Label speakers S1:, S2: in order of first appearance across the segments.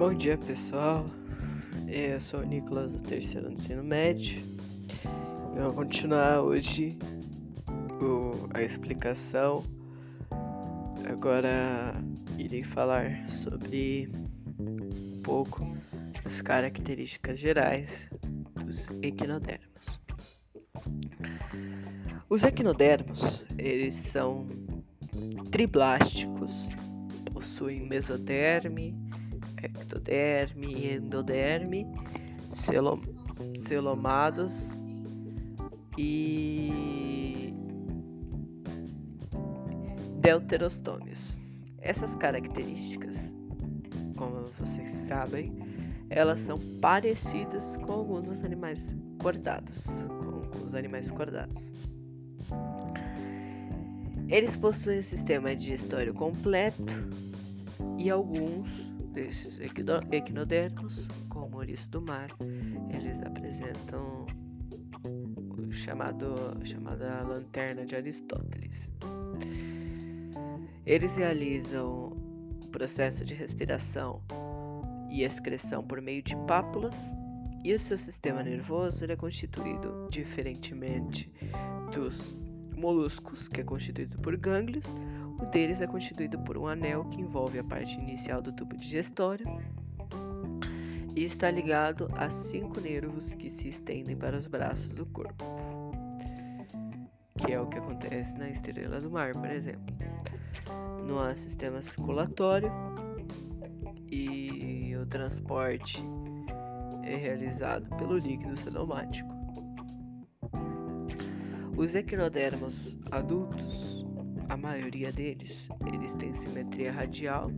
S1: Bom dia pessoal, eu sou o Nicolas do terceiro ano ensino médio. Eu vou continuar hoje o, a explicação. Agora irei falar sobre um pouco as características gerais dos equinodermos. Os equinodermos, eles são triblásticos, possuem mesoderme, ectoderme endoderme, celom celomados e deuterostômios. Essas características, como vocês sabem, elas são parecidas com alguns dos animais cordados, com os animais cordados. Eles possuem um sistema digestório completo e alguns desses equinodermos, como ouriço do mar, eles apresentam o chamado chamada lanterna de Aristóteles. Eles realizam o processo de respiração e excreção por meio de pápulas e o seu sistema nervoso é constituído, diferentemente dos moluscos, que é constituído por gânglios, o deles é constituído por um anel que envolve a parte inicial do tubo digestório e está ligado a cinco nervos que se estendem para os braços do corpo, que é o que acontece na estrela do mar, por exemplo. Não há sistema circulatório e o transporte é realizado pelo líquido cenomático. Os equinodermos adultos, a maioria deles, eles têm simetria radial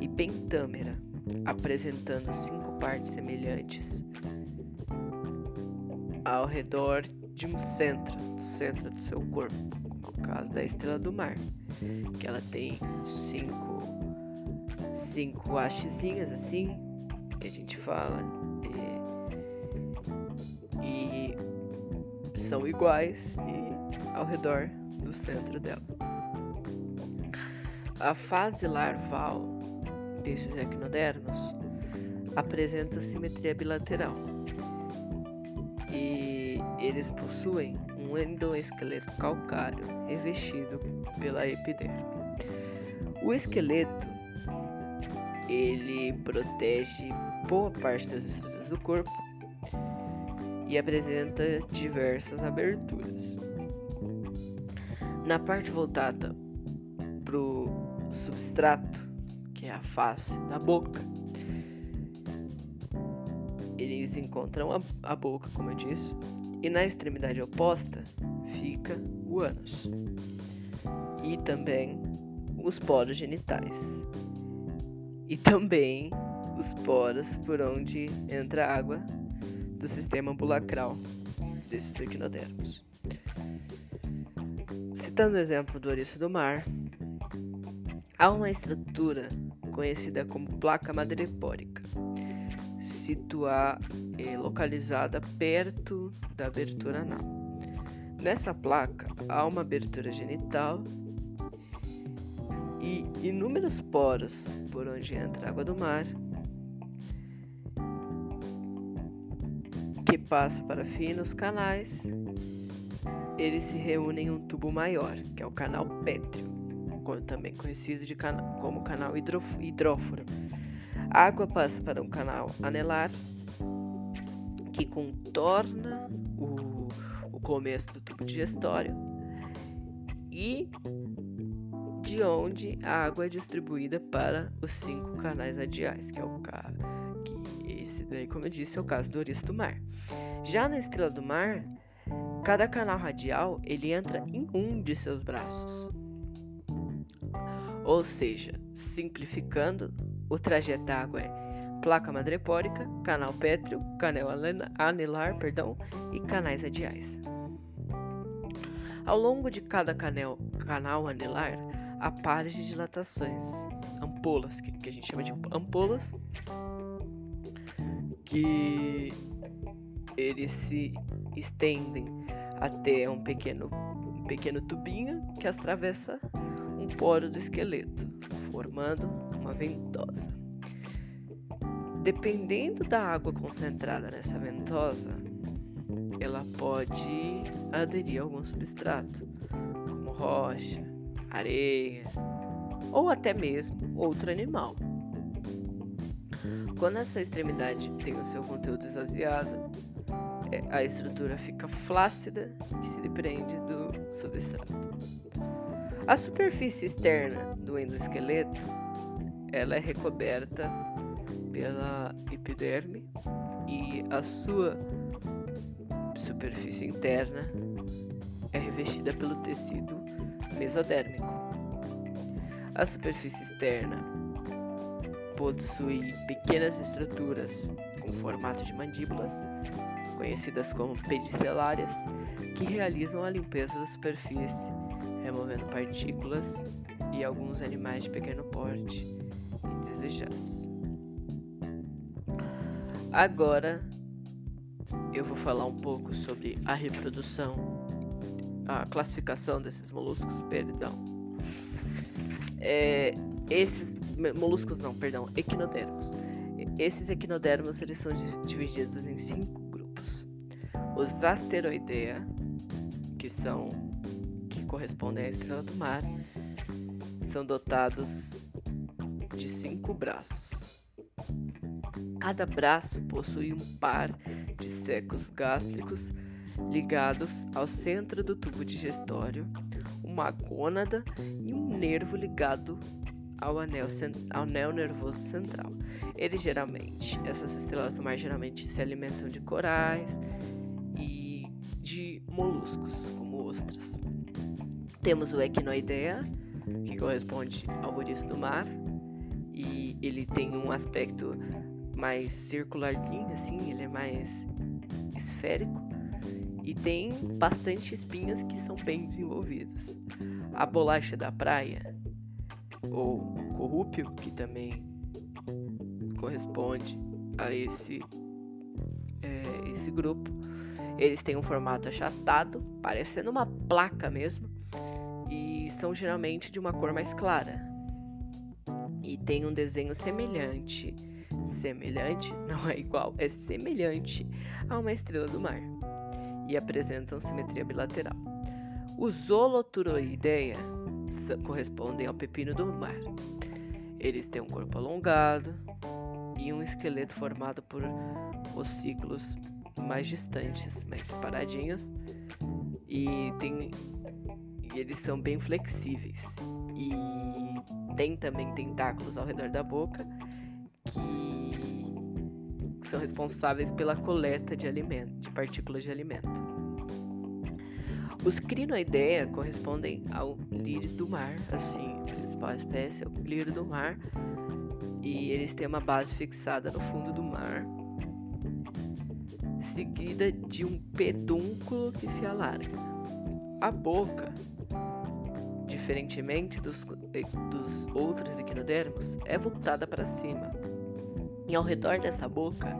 S1: e pentâmera, apresentando cinco partes semelhantes ao redor de um centro, centro do seu corpo, como é caso da estrela do mar, que ela tem cinco, cinco hastezinhas assim, que a gente fala, são iguais e ao redor do centro dela. A fase larval desses equinodermos apresenta simetria bilateral e eles possuem um endoesqueleto calcário revestido pela epiderme. O esqueleto ele protege boa parte das estruturas do corpo e apresenta diversas aberturas. Na parte voltada para o substrato, que é a face da boca, eles encontram a, a boca, como eu disse, e na extremidade oposta fica o ânus e também os poros genitais e também os poros por onde entra água do sistema ambulacral desses equinodermos. Citando o exemplo do ouriço do mar, há uma estrutura conhecida como placa madrepórica, situada e localizada perto da abertura anal. Nessa placa há uma abertura genital e inúmeros poros por onde entra a água do mar que passa para finos canais, eles se reúnem em um tubo maior, que é o canal pétreo, também conhecido cana como canal hidróforo. A água passa para um canal anelar, que contorna o, o começo do tubo digestório e de onde a água é distribuída para os cinco canais radiais, que é o daí, como eu disse, é o caso do ouriço do mar. Já na estrela do mar, cada canal radial ele entra em um de seus braços. Ou seja, simplificando, o trajeto da água é placa madrepórica, canal pétreo, canal anelar, perdão, e canais radiais. Ao longo de cada canal, canal anelar, há pares de dilatações, ampolas, que, que a gente chama de ampolas, que eles se estendem até um pequeno, um pequeno tubinho que atravessa um poro do esqueleto, formando uma ventosa. Dependendo da água concentrada nessa ventosa, ela pode aderir a algum substrato, como rocha, areia ou até mesmo outro animal. Quando essa extremidade tem o seu conteúdo esvaziado, a estrutura fica flácida e se depende do substrato. A superfície externa do endoesqueleto ela é recoberta pela epiderme e a sua superfície interna é revestida pelo tecido mesodérmico. A superfície externa possui pequenas estruturas com formato de mandíbulas, conhecidas como pedicelárias, que realizam a limpeza da superfície, removendo partículas e alguns animais de pequeno porte indesejados. Agora eu vou falar um pouco sobre a reprodução, a classificação desses moluscos, perdão. É, esses moluscos não, perdão, equinodermos. Esses equinodermos eles são divididos em cinco. Os asteroidea, que são que correspondem à estrela do mar, são dotados de cinco braços. Cada braço possui um par de secos gástricos ligados ao centro do tubo digestório, uma gônada e um nervo ligado ao anel, ao anel nervoso central. Eles geralmente, essas estrelas do mar geralmente se alimentam de corais moluscos, como ostras. Temos o Equinoidea, que corresponde ao ouriço do mar, e ele tem um aspecto mais circularzinho, assim, ele é mais esférico e tem bastante espinhos que são bem desenvolvidos. A bolacha da praia, ou corrúpio, que também corresponde a esse, é, esse grupo, eles têm um formato achatado, parecendo uma placa mesmo, e são geralmente de uma cor mais clara. E tem um desenho semelhante semelhante, não é igual, é semelhante a uma estrela do mar e apresentam simetria bilateral. Os holoturoideia correspondem ao pepino do mar. Eles têm um corpo alongado e um esqueleto formado por ossículos mais distantes, mais separadinhos, e, tem, e eles são bem flexíveis. E tem também tentáculos ao redor da boca que são responsáveis pela coleta de alimento, de partículas de alimento. Os crinoidea correspondem ao lírio do mar, assim, a principal espécie é o lírio do mar, e eles têm uma base fixada no fundo do mar, seguida de um pedúnculo que se alarga. A boca, diferentemente dos, dos outros equinodermos, é voltada para cima, e ao redor dessa boca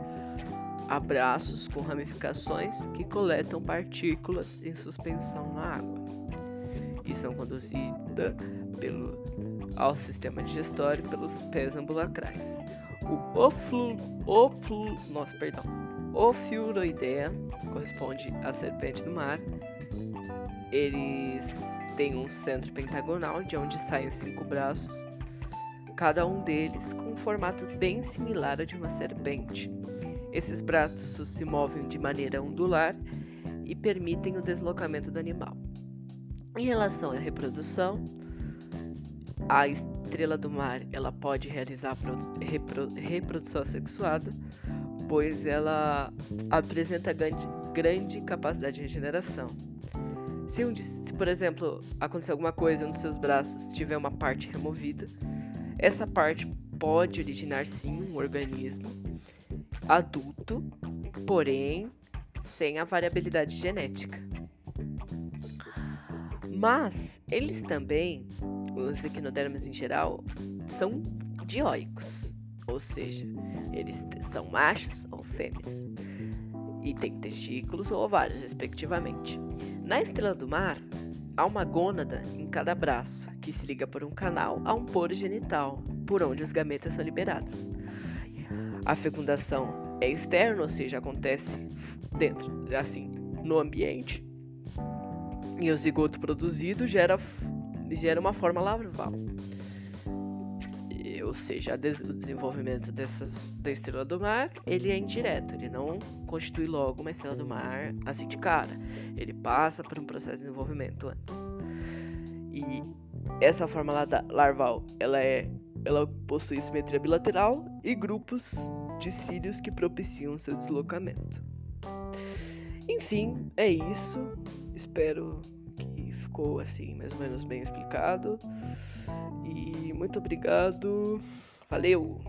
S1: há braços com ramificações que coletam partículas em suspensão na água e são conduzidas pelo, ao sistema digestório pelos pés ambulacrais. O oflu, oflu, nossa, perdão, Ofiuroidea corresponde à serpente do mar. Eles têm um centro pentagonal de onde saem cinco braços, cada um deles formato bem similar ao de uma serpente. Esses braços se movem de maneira ondular e permitem o deslocamento do animal. Em relação à reprodução, a estrela do mar ela pode realizar repro reprodução sexuada, pois ela apresenta grande, grande capacidade de regeneração. Se, um, se, por exemplo, acontecer alguma coisa nos seus braços tiver uma parte removida, essa parte pode originar sim um organismo adulto, porém sem a variabilidade genética. Mas eles também, os equinodermos em geral, são dioicos, ou seja, eles são machos ou fêmeas e têm testículos ou ovários, respectivamente. Na estrela do mar, há uma gônada em cada braço que se liga por um canal a um poro genital, por onde os gametas são liberados. a fecundação é externa, ou seja, acontece dentro, assim, no ambiente. E o zigoto produzido gera, gera uma forma larval. Ou seja, o desenvolvimento dessas, da estrela do mar ele é indireto, ele não constitui logo uma estrela do mar assim de cara. Ele passa por um processo de desenvolvimento antes. E essa forma larval ela é ela possui simetria bilateral e grupos de cílios que propiciam seu deslocamento. Enfim, é isso. Espero que ficou assim mais ou menos bem explicado. E muito obrigado. Valeu!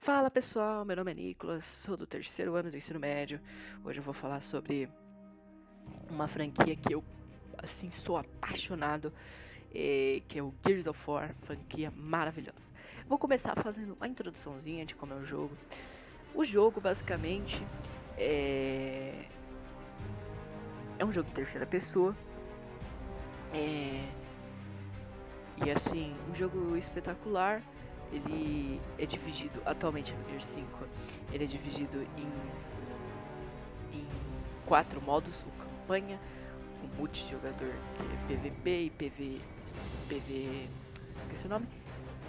S1: Fala pessoal, meu nome é Nicolas, sou do terceiro ano do ensino médio. Hoje eu vou falar sobre uma franquia que eu assim sou apaixonado que é o Gears of War, franquia maravilhosa. Vou começar fazendo uma introduçãozinha de como é o jogo. O jogo basicamente é, é um jogo de terceira pessoa. É... E assim, um jogo espetacular. Ele é dividido atualmente no Gear 5. Ele é dividido em, em quatro modos: o campanha, o multijogador, que é PVP e PV PV. Esqueci o nome?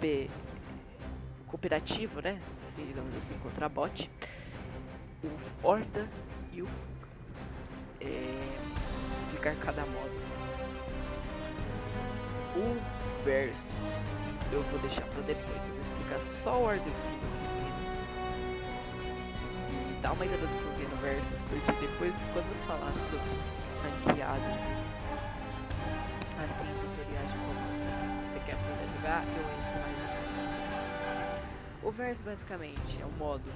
S1: P. Cooperativo, né? Assim, digamos assim, contra bot. O Horda e o. É, explicar cada modo. O Versus eu vou deixar pra depois. Eu vou explicar só o Horda e dá uma introdução no Versus, porque depois, quando eu falar sobre franqueado, assim, tutoriais de como você quer aprender a jogar, eu entro mais O Versus basicamente é um modo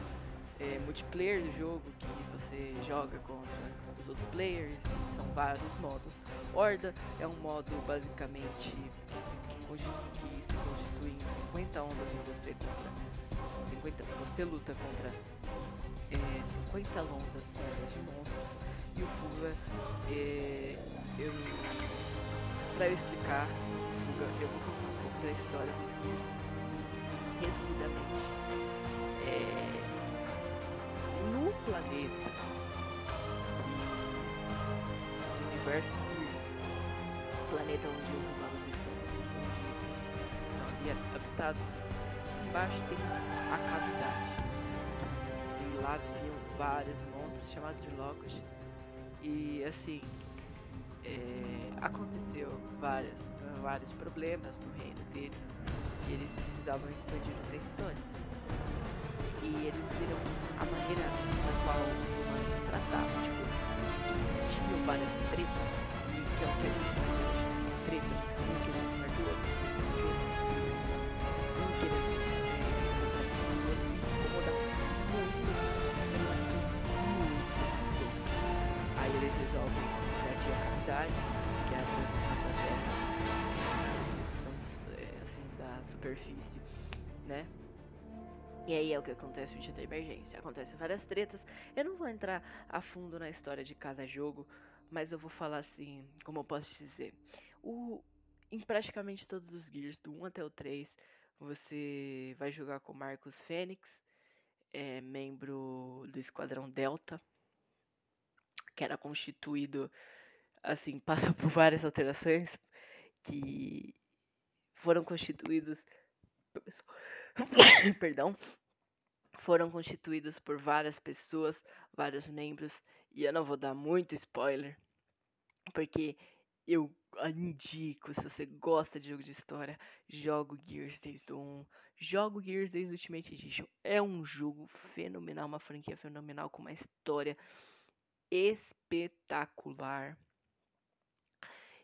S1: é, multiplayer do jogo que você joga contra os outros players, vários modos. Horda é um modo basicamente que, que se constitui em 50 ondas em você contra 50, você luta contra é, 50 ondas de monstros e o Fuga é, eu para explicar, eu vou contar um pouco da história do resumidamente. É, no planeta universo planeta onde os humanos estão ali habitado, embaixo tem a cavidade. E lá viviam vários monstros chamados de Locust. E assim, é, aconteceu várias, vários problemas no reino deles e eles precisavam expandir o território. E eles viram a maneira na qual os humanos tratavam, tipo, tinham várias tretas, que é o que a gente chama de tretas, um querendo comer do outro, um querendo é, incomodar muito, muito, muito. Aí eles resolvem é a cavidade, que é a transição da Terra, é, assim, da superfície, né? E aí é o que acontece no da emergência. Acontecem várias tretas. Eu não vou entrar a fundo na história de cada jogo, mas eu vou falar assim, como eu posso dizer. O, em praticamente todos os Gears, do 1 até o 3, você vai jogar com Marcos Fênix, é, membro do Esquadrão Delta, que era constituído assim, passou por várias alterações que foram constituídos perdão, foram constituídos por várias pessoas, vários membros, e eu não vou dar muito spoiler, porque eu indico, se você gosta de jogo de história, jogo Gears desde o 1, jogo Gears desde o Ultimate Edition. É um jogo fenomenal, uma franquia fenomenal com uma história espetacular.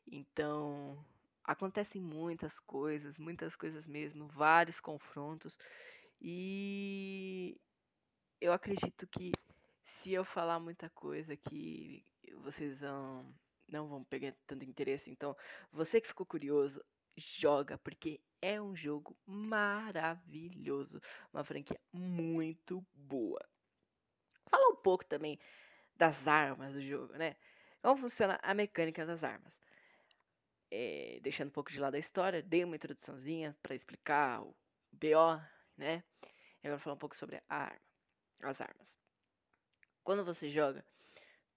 S1: Então, acontecem muitas coisas, muitas coisas mesmo, vários confrontos. E eu acredito que se eu falar muita coisa que vocês vão, não vão pegar tanto interesse, então você que ficou curioso, joga porque é um jogo maravilhoso, uma franquia muito boa. Fala um pouco também das armas do jogo, né? Como funciona a mecânica das armas é, deixando um pouco de lado a história, dei uma introduçãozinha para explicar o, BO, né? E agora falar um pouco sobre a arma, as armas. Quando você joga,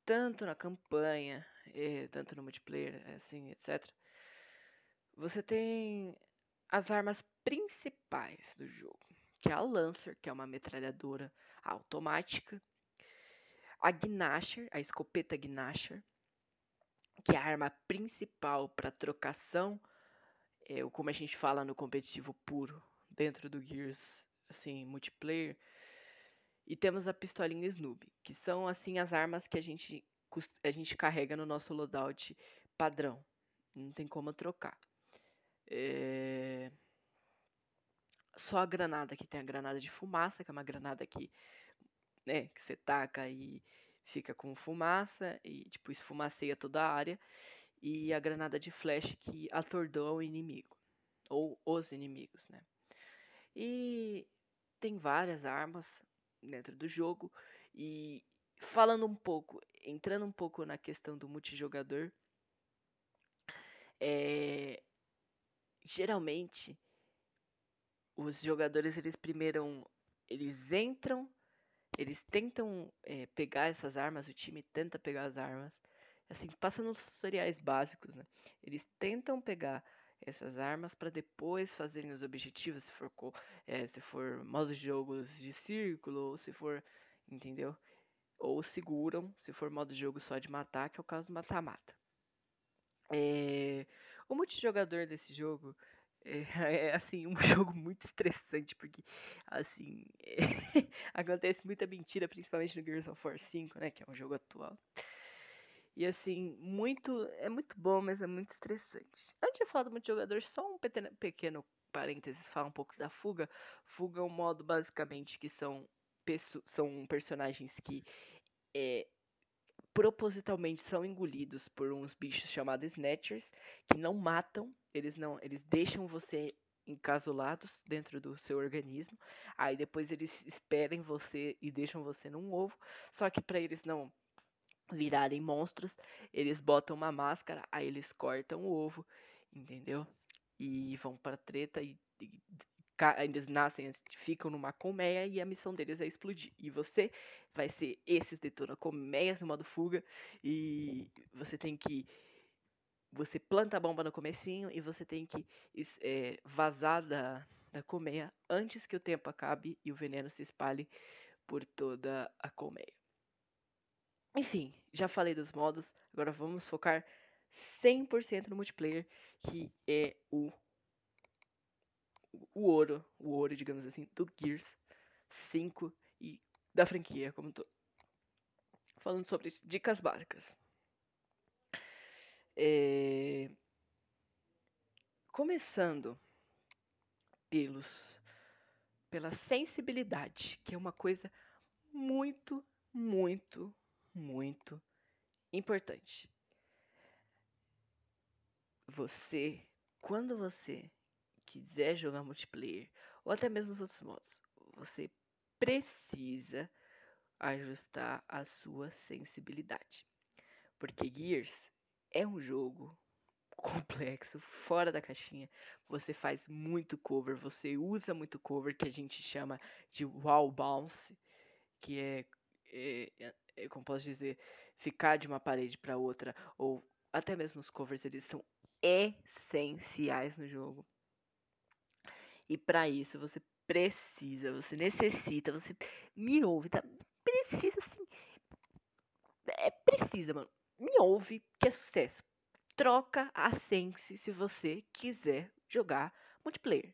S1: tanto na campanha, e, tanto no multiplayer, assim, etc. Você tem as armas principais do jogo, que é a Lancer, que é uma metralhadora automática, a Gnasher, a escopeta Gnasher, que é a arma principal para trocação, é, como a gente fala no competitivo puro, dentro do Gears, assim, multiplayer. E temos a pistolinha Snoop, que são assim as armas que a gente a gente carrega no nosso loadout padrão. Não tem como trocar. É... Só a granada que tem a granada de fumaça, que é uma granada que, né, que você taca e fica com fumaça e tipo esfumaceia toda a área. E a granada de flash que atordoa o inimigo. Ou os inimigos, né? E tem várias armas dentro do jogo. E falando um pouco, entrando um pouco na questão do multijogador, é, geralmente os jogadores eles primeiro eles entram, eles tentam é, pegar essas armas, o time tenta pegar as armas, assim passa nos tutoriais básicos, né? Eles tentam pegar essas armas para depois fazerem os objetivos, se for é, se for modo de jogos de círculo ou se for, entendeu? ou seguram, se for modo de jogo só de matar, que é o caso do mata-mata. É, o multijogador desse jogo é, é, assim um jogo muito estressante porque assim é, acontece muita mentira, principalmente no Gears of War 5, né, que é um jogo atual. E assim, muito é muito bom, mas é muito estressante. Antes de falar do multijogador, só um pequeno, pequeno parênteses, falar um pouco da fuga. Fuga é um modo basicamente que são são personagens que é, propositalmente são engolidos por uns bichos chamados Snatchers, que não matam, eles não, eles deixam você encasulados dentro do seu organismo. Aí depois eles esperem você e deixam você num ovo. Só que para eles não virarem monstros, eles botam uma máscara, aí eles cortam o ovo, entendeu? E vão para treta e, e eles nascem, ficam numa colmeia e a missão deles é explodir. E você vai ser esses detona colmeias no modo fuga e você tem que você planta a bomba no comecinho e você tem que é, vazar da, da colmeia antes que o tempo acabe e o veneno se espalhe por toda a colmeia. Enfim, já falei dos modos, agora vamos focar 100% no multiplayer, que é o o ouro, o ouro, digamos assim, do Gears 5 e da franquia como todo. Falando sobre dicas básicas. É... Começando pelos pela sensibilidade, que é uma coisa muito, muito, muito importante. Você, quando você quiser jogar multiplayer, ou até mesmo os outros modos, você precisa ajustar a sua sensibilidade. Porque Gears é um jogo complexo, fora da caixinha. Você faz muito cover, você usa muito cover que a gente chama de wall bounce, que é, é, é, como posso dizer, ficar de uma parede para outra, ou até mesmo os covers eles são essenciais no jogo. E para isso você precisa, você necessita, você me ouve, tá? Precisa sim. É precisa, mano. Me ouve que é sucesso. Troca a Sense se você quiser jogar multiplayer.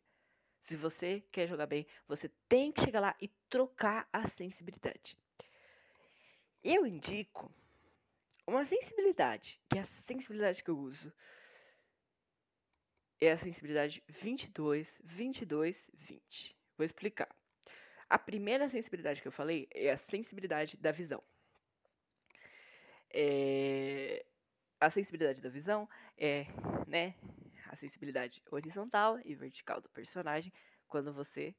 S1: Se você quer jogar bem, você tem que chegar lá e trocar a sensibilidade. Eu indico uma sensibilidade, que é a sensibilidade que eu uso é a sensibilidade 22, 22, 20. Vou explicar. A primeira sensibilidade que eu falei é a sensibilidade da visão. É... A sensibilidade da visão é, né, a sensibilidade horizontal e vertical do personagem quando você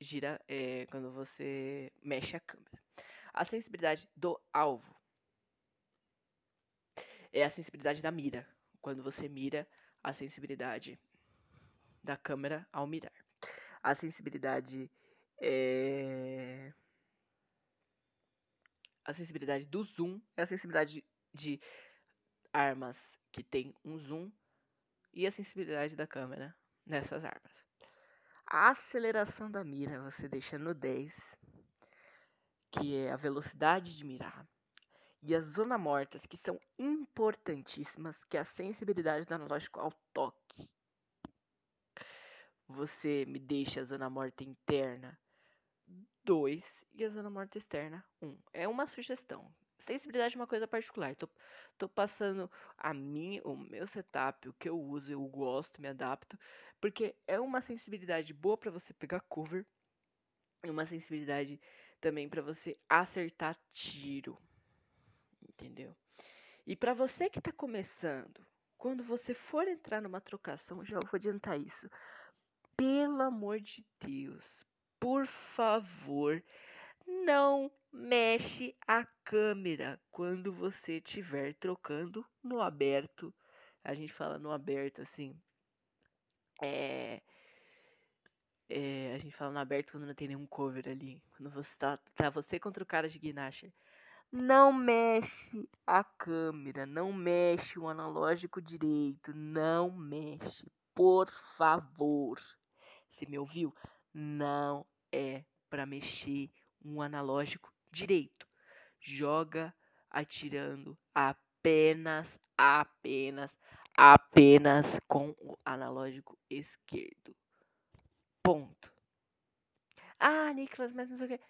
S1: gira, é, quando você mexe a câmera. A sensibilidade do alvo é a sensibilidade da mira, quando você mira a sensibilidade da câmera ao mirar. A sensibilidade é... A sensibilidade do zoom é a sensibilidade de armas que tem um zoom e a sensibilidade da câmera nessas armas. A aceleração da mira você deixa no 10, que é a velocidade de mirar. E as zona mortas, que são importantíssimas, que é a sensibilidade do analógico ao toque. Você me deixa a zona morta interna 2 e a zona morta externa 1. Um. É uma sugestão. Sensibilidade é uma coisa particular. Tô, tô passando a mim, o meu setup, o que eu uso, eu gosto, me adapto, porque é uma sensibilidade boa para você pegar cover e uma sensibilidade também para você acertar tiro. Entendeu? E para você que está começando, quando você for entrar numa trocação, já vou adiantar isso. Pelo amor de Deus, por favor, não mexe a câmera quando você estiver trocando no aberto. A gente fala no aberto assim. É, é, a gente fala no aberto quando não tem nenhum cover ali. Quando você tá, tá você contra o cara de Gnasher. Não mexe a câmera, não mexe o analógico direito, não mexe, por favor. Você me ouviu? Não é para mexer um analógico direito. Joga atirando apenas, apenas, apenas com o analógico esquerdo. Ponto. Ah, Nicolas, mas não sei o que.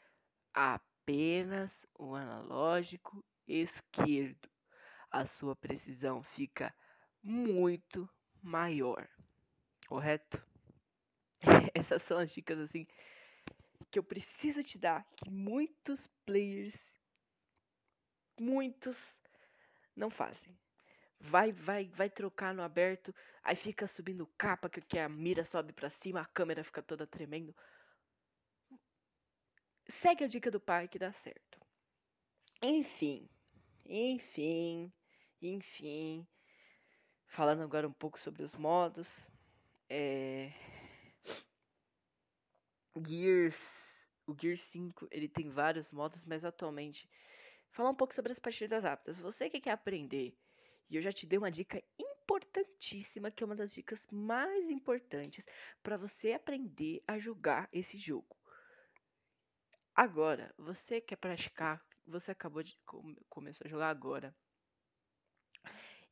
S1: Apenas o analógico esquerdo. A sua precisão fica muito maior. Correto? Essas são as dicas assim que eu preciso te dar que muitos players, muitos não fazem. Vai, vai, vai trocar no aberto, aí fica subindo capa que, que a mira sobe para cima, a câmera fica toda tremendo. Segue a dica do pai que dá certo. Enfim, enfim, enfim. Falando agora um pouco sobre os modos. É... Gears o Gear 5 ele tem vários modos, mas atualmente falar um pouco sobre as partidas rápidas. Você que quer aprender, e eu já te dei uma dica importantíssima, que é uma das dicas mais importantes para você aprender a jogar esse jogo. Agora, você quer praticar, você acabou de come, começou a jogar agora.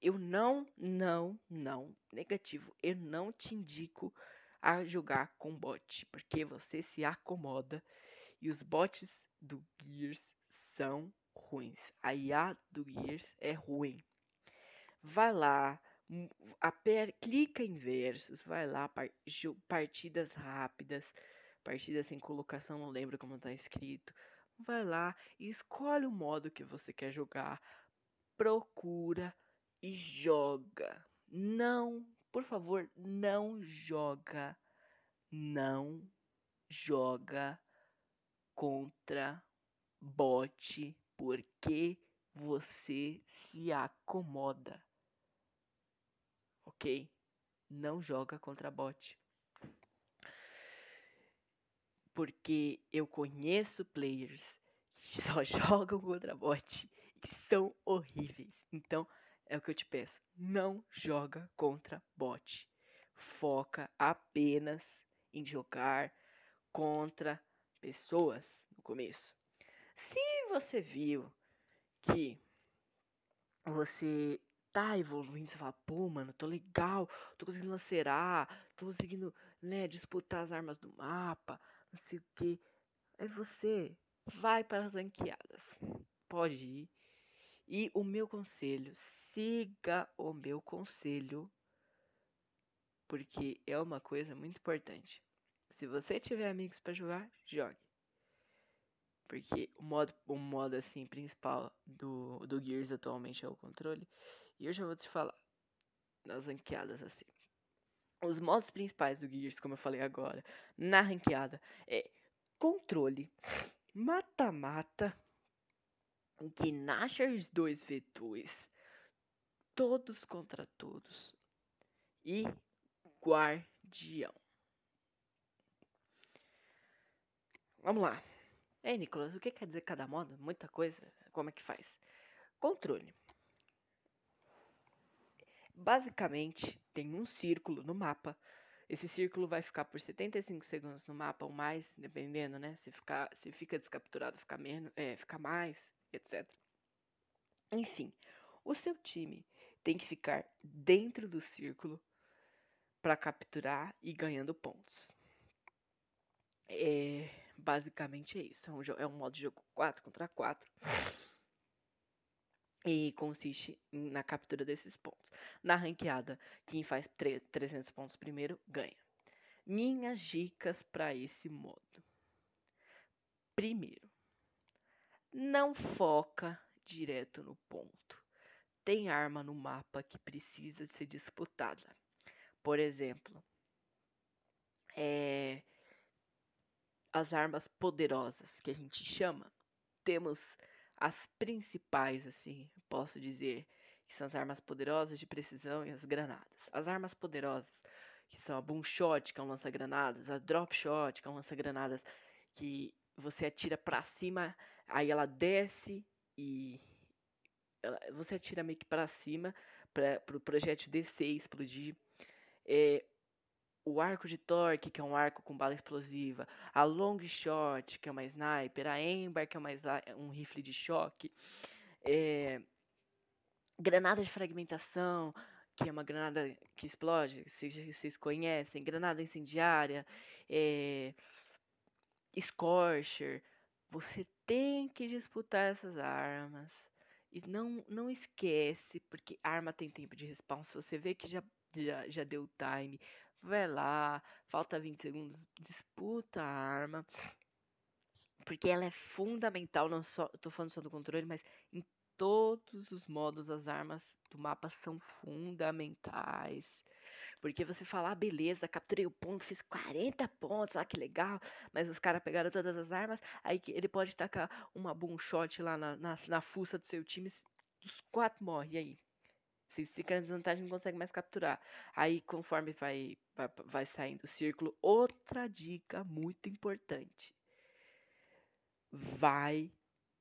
S1: Eu não, não, não, negativo, eu não te indico a jogar com bot, porque você se acomoda e os bots do Gears são ruins. A IA do Gears é ruim. Vai lá, per, clica em versos, vai lá, partidas rápidas, partidas sem colocação, não lembro como está escrito. Vai lá e escolhe o modo que você quer jogar, procura e joga. Não por favor, não joga, não joga contra bot porque você se acomoda. Ok? Não joga contra bot. Porque eu conheço players que só jogam contra bot e são horríveis. Então, é o que eu te peço. Não joga contra bot. Foca apenas em jogar contra pessoas no começo. Se você viu que você tá evoluindo, você fala, pô, mano, tô legal, tô conseguindo lancerar, tô conseguindo, né, disputar as armas do mapa, não sei o que. Aí você vai para as ranqueadas. Pode ir. E o meu conselho, siga o meu conselho, porque é uma coisa muito importante. Se você tiver amigos para jogar, jogue. Porque o modo, o modo assim principal do, do Gears atualmente é o controle. E eu já vou te falar nas ranqueadas assim. Os modos principais do Gears, como eu falei agora, na ranqueada é controle, mata-mata, Gnashers 2v2, todos contra todos e guardião. vamos lá. Ei, Nicolas, o que quer dizer cada modo? Muita coisa. Como é que faz? Controle. Basicamente, tem um círculo no mapa. Esse círculo vai ficar por 75 segundos no mapa ou mais, dependendo, né? Se, ficar, se fica descapturado, fica menos, é, fica mais, etc. Enfim, o seu time tem que ficar dentro do círculo para capturar e ganhando pontos. É, basicamente é isso. É um, é um modo de jogo 4 contra 4. E consiste na captura desses pontos. Na ranqueada, quem faz 300 pontos primeiro ganha. Minhas dicas para esse modo. Primeiro, não foca direto no ponto. Tem arma no mapa que precisa ser disputada. Por exemplo, é, as armas poderosas que a gente chama. Temos as principais, assim, posso dizer, que são as armas poderosas de precisão e as granadas. As armas poderosas, que são a boom shot, que é um lança-granadas, a drop shot, que é um lança-granadas que você atira para cima, aí ela desce e ela, você atira meio que para cima para o pro projétil descer e explodir. É, o arco de torque, que é um arco com bala explosiva, a long shot, que é uma sniper, a ember, que é uma, um rifle de choque, é, granada de fragmentação, que é uma granada que explode, vocês, vocês conhecem, granada incendiária, é, scorcher, você tem que disputar essas armas. E não, não esquece, porque arma tem tempo de respawn. Se você vê que já, já, já deu time, vai lá, falta 20 segundos, disputa a arma. Porque ela é fundamental, não só, tô falando só do controle, mas em todos os modos as armas do mapa são fundamentais. Porque você fala, ah, beleza, capturei o ponto, fiz 40 pontos, ah, que legal. Mas os caras pegaram todas as armas, aí ele pode tacar uma boom shot lá na, na, na fuça do seu time, os quatro morrem, e aí? Se fica na desvantagem, não consegue mais capturar. Aí, conforme vai, vai, vai saindo o círculo, outra dica muito importante. Vai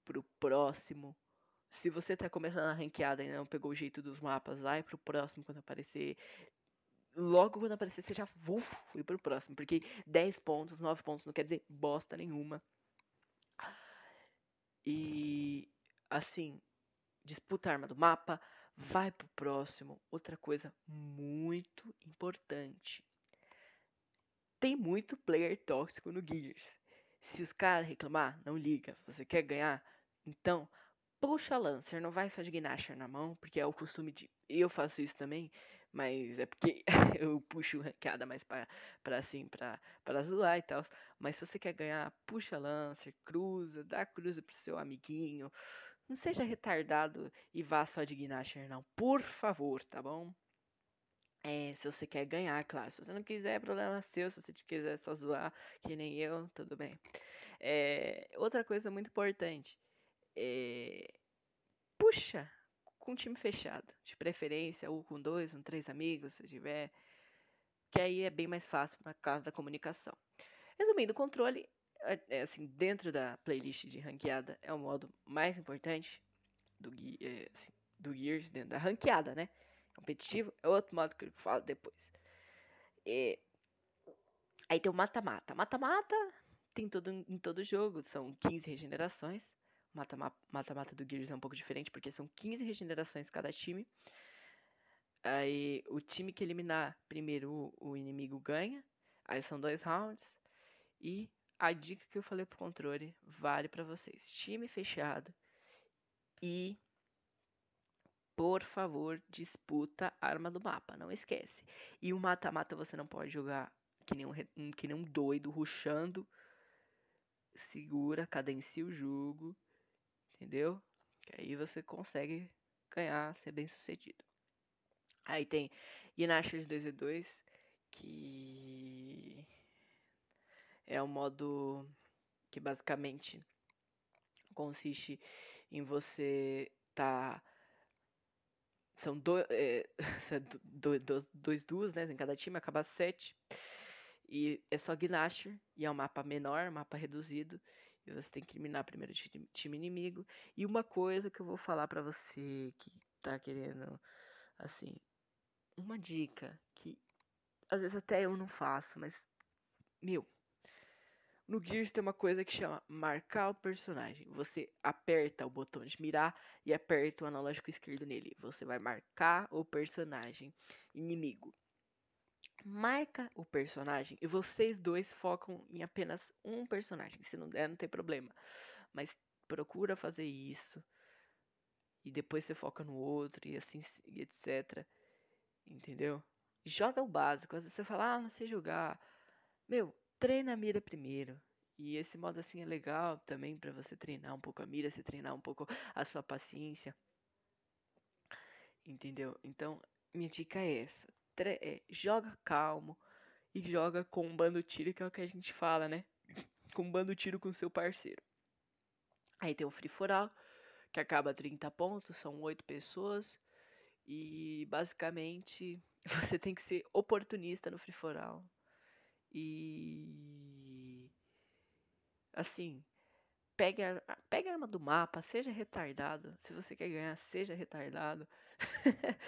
S1: pro próximo. Se você tá começando a ranqueada e não pegou o jeito dos mapas, vai pro próximo quando aparecer. Logo quando aparecer, você já uf, foi pro próximo. Porque 10 pontos, 9 pontos não quer dizer bosta nenhuma. E assim, disputa a arma do mapa, vai pro próximo. Outra coisa muito importante. Tem muito player tóxico no Gears. Se os caras reclamar, não liga. Você quer ganhar? Então, puxa Lancer. Não vai só de Gnasher na mão, porque é o costume de. Eu faço isso também, mas é porque eu puxo ranqueada mais pra, pra assim, pra, pra zoar e tal. Mas se você quer ganhar, puxa Lancer, cruza, dá cruza pro seu amiguinho. Não seja retardado e vá só de Gnasher, não. Por favor, tá bom? É, se você quer ganhar, claro. Se você não quiser, é problema seu. Se você quiser só zoar, que nem eu, tudo bem. É, outra coisa muito importante. É, puxa com time fechado. De preferência, ou com dois, ou três amigos, se tiver. Que aí é bem mais fácil por causa da comunicação. Resumindo, o controle assim, dentro da playlist de ranqueada, é o modo mais importante do, é, assim, do Gears, dentro da ranqueada, né? Competitivo é outro modo que eu falo depois. E, aí tem o mata-mata. Mata-mata tem todo, em todo jogo, são 15 regenerações. Mata-mata do Gears é um pouco diferente, porque são 15 regenerações cada time. Aí o time que eliminar primeiro o, o inimigo ganha. Aí são dois rounds. E a dica que eu falei pro controle vale para vocês. Time fechado e por favor, disputa arma do mapa, não esquece. E o mata-mata você não pode jogar que nem um, que nem um doido, ruxando. Segura, cadencia o jogo, entendeu? Que aí você consegue ganhar, ser bem sucedido. Aí tem Gnashers 2 e 2, que é um modo que basicamente consiste em você tá são do, é, do, do, dois duos né, em cada time, acaba sete. E é só Gnasher, e é um mapa menor, mapa reduzido. E você tem que eliminar primeiro o time inimigo. E uma coisa que eu vou falar pra você que tá querendo, assim, uma dica que às vezes até eu não faço, mas, meu, no Gears tem uma coisa que chama marcar o personagem. Você aperta o botão de mirar e aperta o analógico esquerdo nele. Você vai marcar o personagem inimigo. Marca o personagem e vocês dois focam em apenas um personagem. Se não der, não tem problema. Mas procura fazer isso. E depois você foca no outro e assim, etc. Entendeu? Joga o básico. Às vezes você fala, ah, não sei jogar. Meu, treina a mira primeiro. E esse modo assim é legal também para você treinar um pouco a mira, você treinar um pouco a sua paciência. Entendeu? Então, minha dica é essa. Tre é, joga calmo e joga com um bando tiro, que é o que a gente fala, né? Com um bando tiro com seu parceiro. Aí tem o Free For All, que acaba 30 pontos, são 8 pessoas. E basicamente você tem que ser oportunista no Free For All. E assim, pegue a, pegue a arma do mapa, seja retardado. Se você quer ganhar, seja retardado.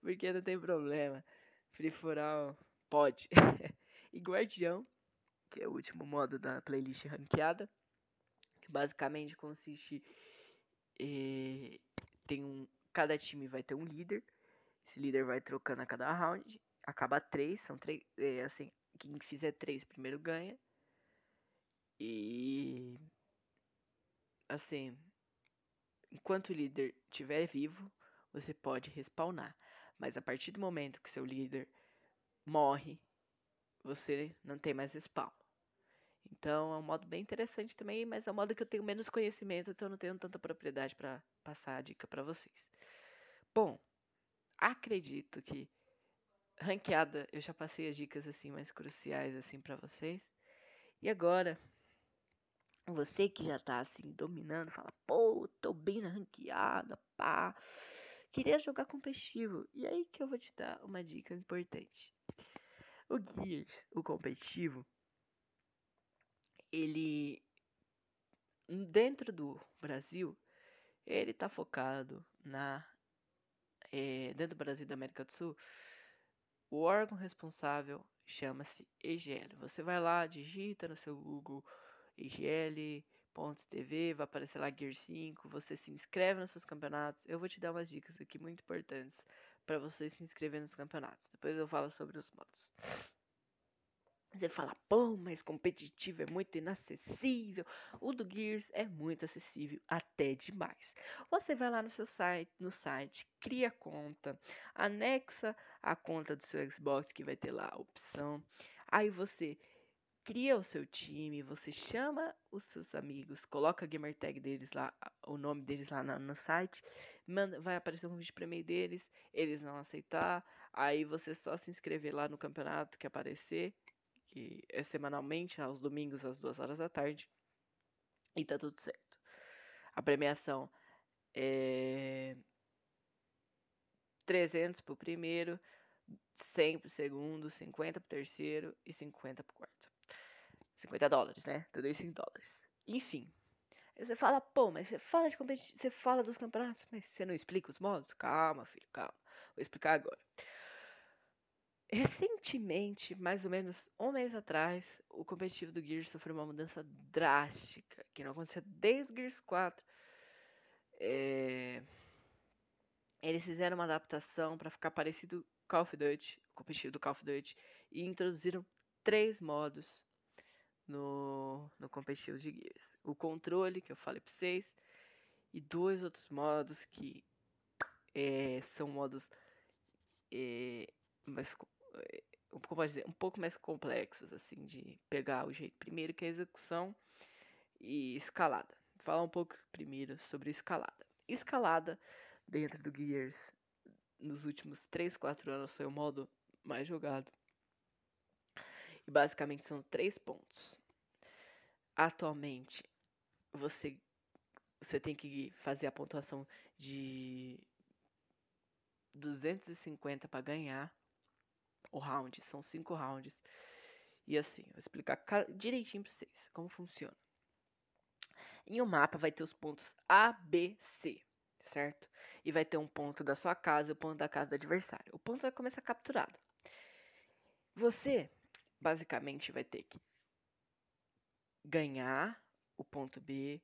S1: Porque não tem problema. Free for all pode. e Guardião, que é o último modo da playlist ranqueada, que basicamente consiste eh, tem um cada time vai ter um líder. Esse líder vai trocando a cada round. Acaba três, são três, é, assim, quem fizer três primeiro ganha. E assim, enquanto o líder estiver vivo, você pode respawnar. Mas a partir do momento que seu líder morre, você não tem mais respawn. Então é um modo bem interessante também, mas é um modo que eu tenho menos conhecimento, então eu não tenho tanta propriedade para passar a dica para vocês. Bom, acredito que ranqueada eu já passei as dicas assim mais cruciais assim para vocês. E agora você que já tá assim dominando, fala, pô, tô bem na ranqueada, pá. Queria jogar competitivo. E aí que eu vou te dar uma dica importante. O Gears, o competitivo, ele dentro do Brasil, ele tá focado na é, dentro do Brasil e da América do Sul, o órgão responsável chama-se EGL. Você vai lá, digita no seu Google igl.tv, vai aparecer lá Gear 5, você se inscreve nos seus campeonatos. Eu vou te dar umas dicas aqui muito importantes para você se inscrever nos campeonatos. Depois eu falo sobre os modos. Você fala, pô, mas competitivo é muito inacessível. O do Gears é muito acessível, até demais. Você vai lá no seu site, no site, cria conta, anexa a conta do seu Xbox que vai ter lá a opção. Aí você cria o seu time, você chama os seus amigos, coloca a gamer tag deles lá, o nome deles lá no, no site, manda, vai aparecer um convite para e-mail deles, eles vão aceitar, aí você só se inscrever lá no campeonato que aparecer, que é semanalmente, aos domingos às duas horas da tarde, e tá tudo certo. A premiação é 300 pro primeiro, 100 pro segundo, 50 pro terceiro e 50 pro quarto. 50 dólares, né? Tudo isso em dólares. Enfim. Você fala, pô, mas você fala de competição, você fala dos campeonatos, mas você não explica os modos? Calma, filho, calma. Vou explicar agora. Recentemente, mais ou menos um mês atrás, o competitivo do Gears sofreu uma mudança drástica, que não acontecia desde o Gears 4. É... Eles fizeram uma adaptação para ficar parecido Call of Duty, o competitivo do Call of Duty, e introduziram três modos no, no competitivo de Gears. O controle, que eu falei para vocês, e dois outros modos que é, são modos é, mais, dizer, um pouco mais complexos assim de pegar o jeito. Primeiro que é a execução e escalada. Vou falar um pouco primeiro sobre escalada. Escalada dentro do Gears nos últimos 3, 4 anos foi o modo mais jogado e basicamente são três pontos. Atualmente, você, você tem que fazer a pontuação de 250 para ganhar o round. São cinco rounds. E assim, vou explicar direitinho pra vocês como funciona. Em um mapa vai ter os pontos A, B, C, certo? E vai ter um ponto da sua casa e o ponto da casa do adversário. O ponto vai começar capturado. Você, basicamente, vai ter que ganhar o ponto B.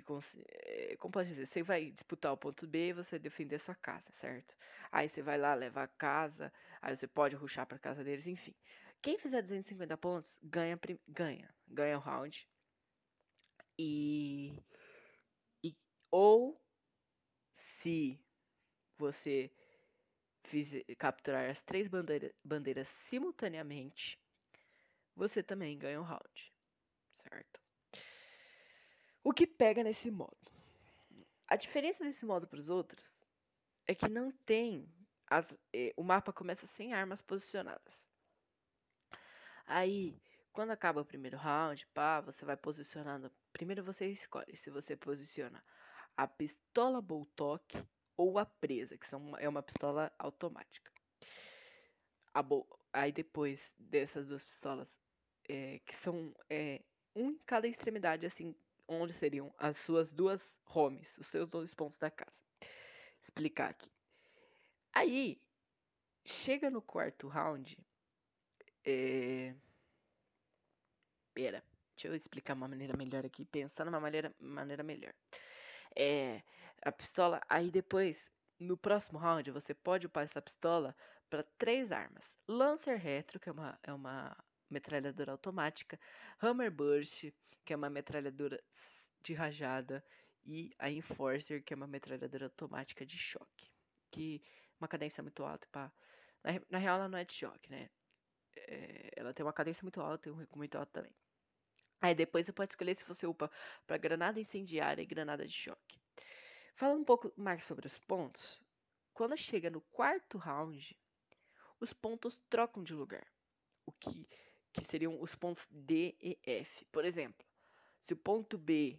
S1: Se, eh, como pode dizer? Você vai disputar o ponto B e você defender a sua casa, certo? Aí você vai lá, leva a casa, aí você pode ruxar para casa deles, enfim. Quem fizer 250 pontos ganha, ganha, ganha o round. E, e ou se você fizer, capturar as três bandeira, bandeiras simultaneamente, você também ganha um round? O que pega nesse modo? A diferença desse modo para os outros é que não tem as, eh, o mapa começa sem armas posicionadas. Aí, quando acaba o primeiro round, pá, você vai posicionando. Primeiro você escolhe se você posiciona a pistola Boltok ou a presa, que são, é uma pistola automática. Aí depois dessas duas pistolas, é, que são é, um em cada extremidade, assim, onde seriam as suas duas homes, os seus dois pontos da casa. Explicar aqui. Aí, chega no quarto round, é... Pera, deixa eu explicar uma maneira melhor aqui, pensar numa maneira, maneira melhor. É, a pistola, aí depois, no próximo round, você pode upar essa pistola para três armas. Lancer Retro, que é uma, é uma metralhadora automática, Hammer Burst, que é uma metralhadora de rajada, e a Enforcer, que é uma metralhadora automática de choque, que uma cadência muito alta, pá. Na, na real, ela não é de choque, né? É, ela tem uma cadência muito alta e um recuo muito alto também. Aí depois você pode escolher se você upa para granada incendiária e granada de choque. Falando um pouco mais sobre os pontos, quando chega no quarto round, os pontos trocam de lugar. O que, que seriam os pontos D e F. Por exemplo, se o ponto B,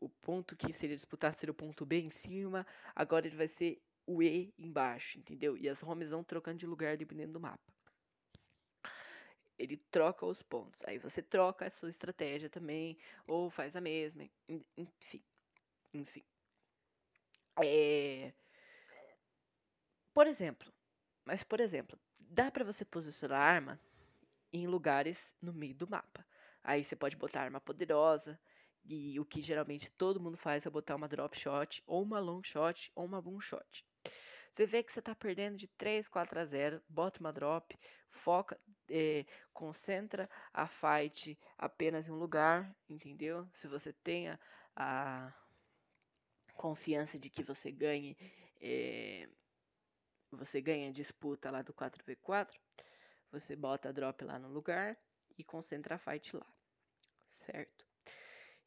S1: o ponto que seria disputado seria o ponto B em cima, agora ele vai ser o E embaixo, entendeu? E as homes vão trocando de lugar dependendo do mapa ele troca os pontos. Aí você troca a sua estratégia também, ou faz a mesma, enfim. Enfim. É... Por exemplo, mas por exemplo, dá para você posicionar a arma em lugares no meio do mapa. Aí você pode botar arma poderosa, e o que geralmente todo mundo faz é botar uma drop shot, ou uma long shot, ou uma boom shot. Você vê que você está perdendo de 3, 4 a 0, bota uma drop, foca, é, concentra a fight apenas em um lugar, entendeu? Se você tenha a confiança de que você ganhe, é, você ganha a disputa lá do 4v4, você bota a drop lá no lugar e concentra a fight lá, certo?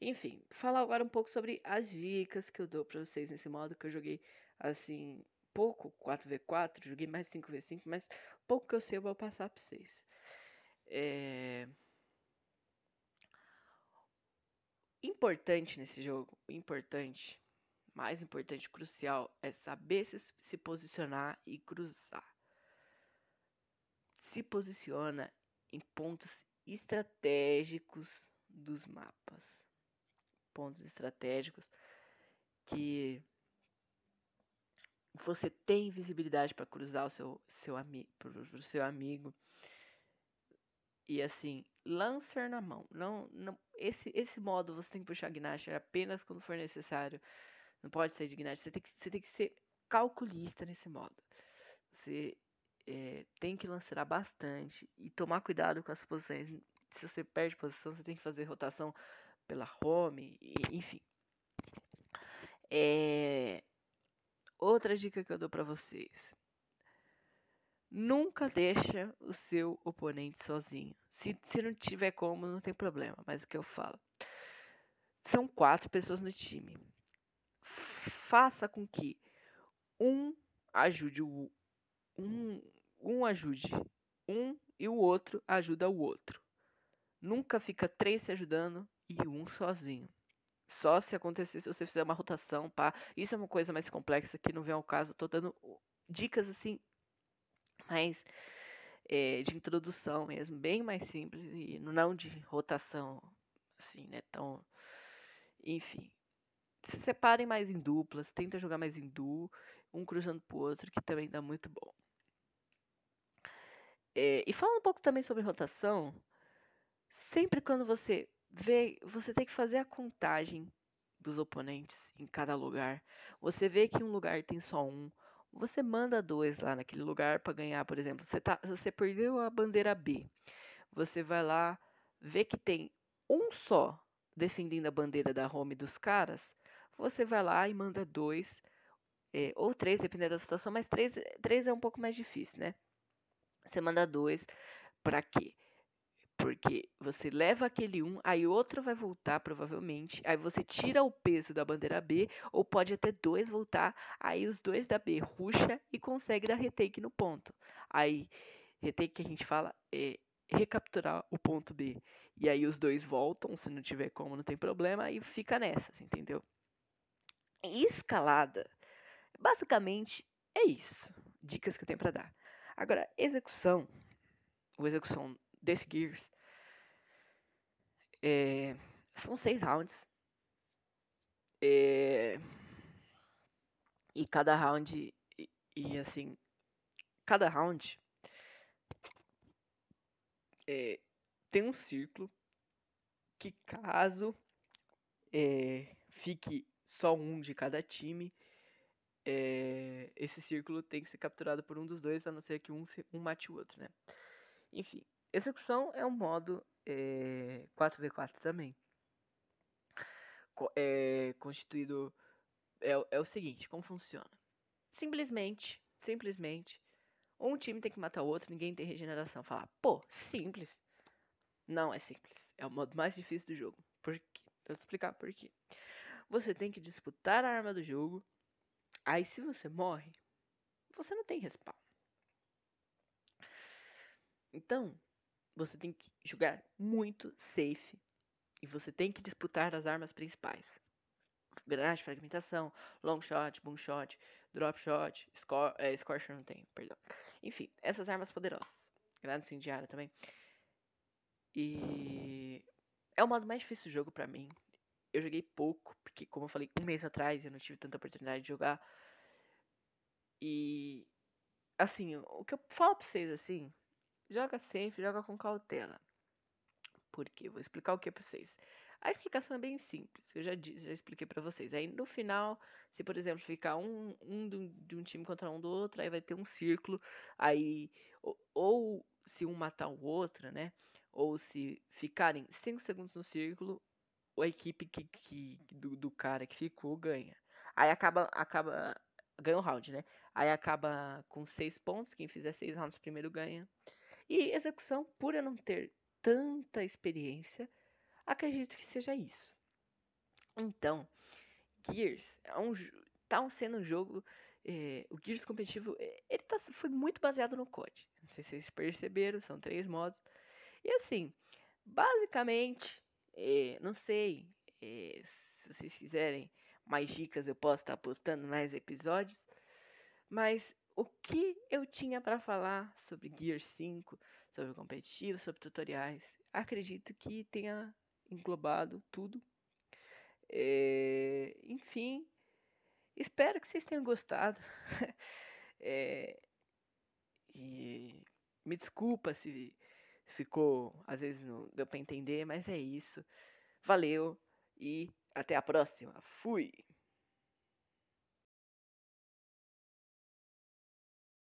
S1: Enfim, falar agora um pouco sobre as dicas que eu dou para vocês nesse modo que eu joguei assim pouco 4v4, joguei mais 5v5, mas pouco que eu sei eu vou passar pra vocês. É... Importante nesse jogo, importante, mais importante, crucial, é saber se, se posicionar e cruzar. Se posiciona em pontos estratégicos dos mapas. Pontos estratégicos que você tem visibilidade para cruzar o seu, seu, ami pro, seu amigo. E assim, Lancer na mão. Não, não, esse, esse modo você tem que puxar Gnasher apenas quando for necessário. Não pode ser de Gnasher. Você tem que, você tem que ser calculista nesse modo. Você é, tem que lançar bastante e tomar cuidado com as posições. Se você perde posição, você tem que fazer rotação pela home, e, enfim. É, Outra dica que eu dou para vocês. Nunca deixa o seu oponente sozinho. Se, se não tiver como, não tem problema, mas o que eu falo. São quatro pessoas no time. Faça com que um ajude o um, um ajude um e o outro ajuda o outro. Nunca fica três se ajudando e um sozinho. Só se acontecer se você fizer uma rotação, pá. Isso é uma coisa mais complexa que não vem ao caso. Tô dando dicas assim, mas é, de introdução mesmo, bem mais simples e não de rotação, assim, né? Então, enfim, se separem mais em duplas, tenta jogar mais em duo, um cruzando pro outro, que também dá muito bom. É, e falando um pouco também sobre rotação, sempre quando você vê, você tem que fazer a contagem dos oponentes em cada lugar. Você vê que um lugar tem só um, você manda dois lá naquele lugar para ganhar, por exemplo. Você, tá, você perdeu a bandeira B, você vai lá, vê que tem um só defendendo a bandeira da home dos caras, você vai lá e manda dois, é, ou três, dependendo da situação, mas três, três é um pouco mais difícil, né? Você manda dois, para quê? Porque você leva aquele um, aí outro vai voltar provavelmente, aí você tira o peso da bandeira B, ou pode até dois voltar, aí os dois da B ruxa e consegue dar retake no ponto. Aí, retake que a gente fala é recapturar o ponto B. E aí os dois voltam, se não tiver como, não tem problema, e fica nessa, entendeu? escalada, basicamente é isso. Dicas que eu tenho para dar. Agora, execução, a execução desse Gears, é, são seis rounds. É, e cada round, e, e, assim, cada round é, tem um círculo que caso é, fique só um de cada time, é, esse círculo tem que ser capturado por um dos dois, a não ser que um, um mate o outro, né? Enfim, execução é um modo é, 4v4 também. É constituído. É, é o seguinte, como funciona? Simplesmente, simplesmente, um time tem que matar o outro, ninguém tem regeneração. Falar, pô, simples. Não é simples. É o modo mais difícil do jogo. Por quê? Vou explicar por quê. Você tem que disputar a arma do jogo. Aí se você morre, você não tem respawn. Então, você tem que jogar muito safe. E você tem que disputar as armas principais. Granada de fragmentação, long shot, boom shot, drop shot, score, é, scorcher não tem, perdão. Enfim, essas armas poderosas. Granada incendiária também. E é o modo mais difícil do jogo pra mim eu joguei pouco, porque como eu falei, um mês atrás eu não tive tanta oportunidade de jogar. E assim, o que eu falo pra vocês assim, joga sempre, joga com cautela. Por quê? Vou explicar o que pra vocês. A explicação é bem simples, eu já disse, já expliquei para vocês. Aí no final, se por exemplo ficar um, um de um time contra um do outro, aí vai ter um círculo, aí ou, ou se um matar o outro, né? Ou se ficarem 5 segundos no círculo, a equipe que, que do, do, cara que ficou ganha. Aí acaba, acaba ganha o round, né? Aí acaba com seis pontos, quem fizer seis rounds primeiro ganha. E execução, por eu não ter tanta experiência, acredito que seja isso. Então, Gears é um, tá sendo um jogo. É, o Gears competitivo é, ele tá, foi muito baseado no COD. Não sei se vocês perceberam, são três modos. E assim, basicamente é, não sei é, se vocês quiserem mais dicas, eu posso estar postando mais episódios. Mas o que eu tinha para falar sobre Gear 5, sobre competitivo, sobre tutoriais, acredito que tenha englobado tudo. É, enfim, espero que vocês tenham gostado. é, e me desculpa se ficou, às vezes não deu para entender, mas é isso. Valeu e até a próxima. Fui!